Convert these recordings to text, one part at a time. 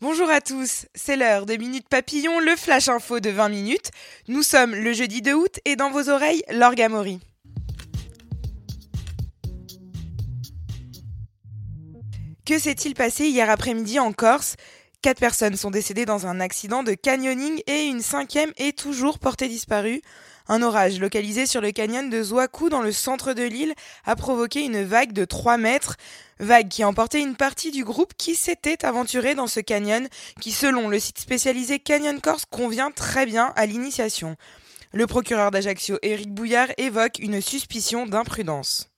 Bonjour à tous, c'est l'heure de Minute Papillon, le flash info de 20 minutes. Nous sommes le jeudi 2 août et dans vos oreilles, l'orgamori. Que s'est-il passé hier après-midi en Corse? Quatre personnes sont décédées dans un accident de canyoning et une cinquième est toujours portée disparue. Un orage localisé sur le canyon de Zouakou dans le centre de l'île a provoqué une vague de 3 mètres, vague qui a emporté une partie du groupe qui s'était aventuré dans ce canyon qui selon le site spécialisé Canyon Corse convient très bien à l'initiation. Le procureur d'Ajaccio, Éric Bouillard, évoque une suspicion d'imprudence.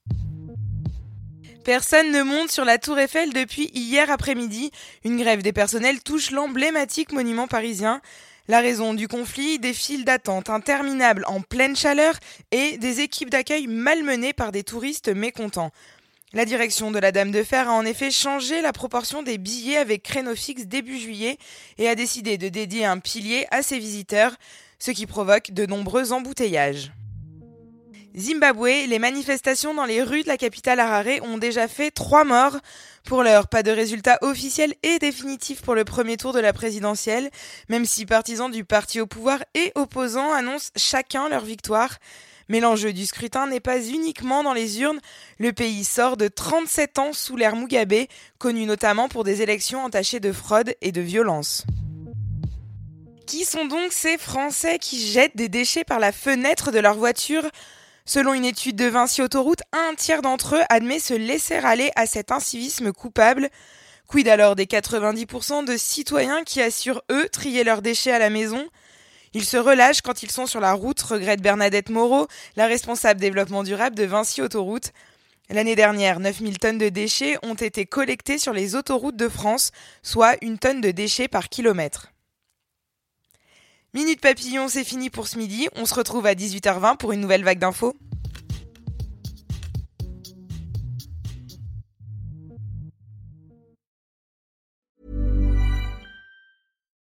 Personne ne monte sur la tour Eiffel depuis hier après-midi. Une grève des personnels touche l'emblématique monument parisien. La raison du conflit, des files d'attente interminables en pleine chaleur et des équipes d'accueil malmenées par des touristes mécontents. La direction de la Dame de Fer a en effet changé la proportion des billets avec créneau fixe début juillet et a décidé de dédier un pilier à ses visiteurs, ce qui provoque de nombreux embouteillages. Zimbabwe, les manifestations dans les rues de la capitale Harare ont déjà fait trois morts. Pour l'heure, pas de résultat officiel et définitif pour le premier tour de la présidentielle, même si partisans du parti au pouvoir et opposants annoncent chacun leur victoire. Mais l'enjeu du scrutin n'est pas uniquement dans les urnes. Le pays sort de 37 ans sous l'ère Mugabe, connu notamment pour des élections entachées de fraude et de violence. Qui sont donc ces Français qui jettent des déchets par la fenêtre de leur voiture? Selon une étude de Vinci Autoroute, un tiers d'entre eux admet se laisser aller à cet incivisme coupable. Quid alors des 90% de citoyens qui assurent, eux, trier leurs déchets à la maison? Ils se relâchent quand ils sont sur la route, regrette Bernadette Moreau, la responsable développement durable de Vinci Autoroute. L'année dernière, 9000 tonnes de déchets ont été collectées sur les autoroutes de France, soit une tonne de déchets par kilomètre. Minute Papillon, c'est fini pour ce midi. On se retrouve à 18h20 pour une nouvelle vague d'infos.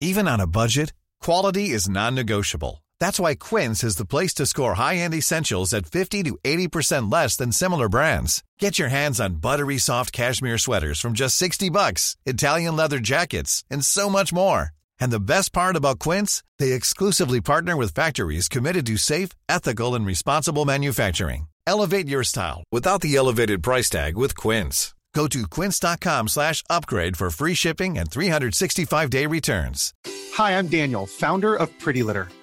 Even on a budget, quality is non-negotiable. That's why Quince is the place to score high-end essentials at 50 to 80% less than similar brands. Get your hands on buttery soft cashmere sweaters from just 60 bucks, Italian leather jackets, and so much more. And the best part about Quince, they exclusively partner with factories committed to safe, ethical and responsible manufacturing. Elevate your style without the elevated price tag with Quince. Go to quince.com/upgrade for free shipping and 365-day returns. Hi, I'm Daniel, founder of Pretty Litter.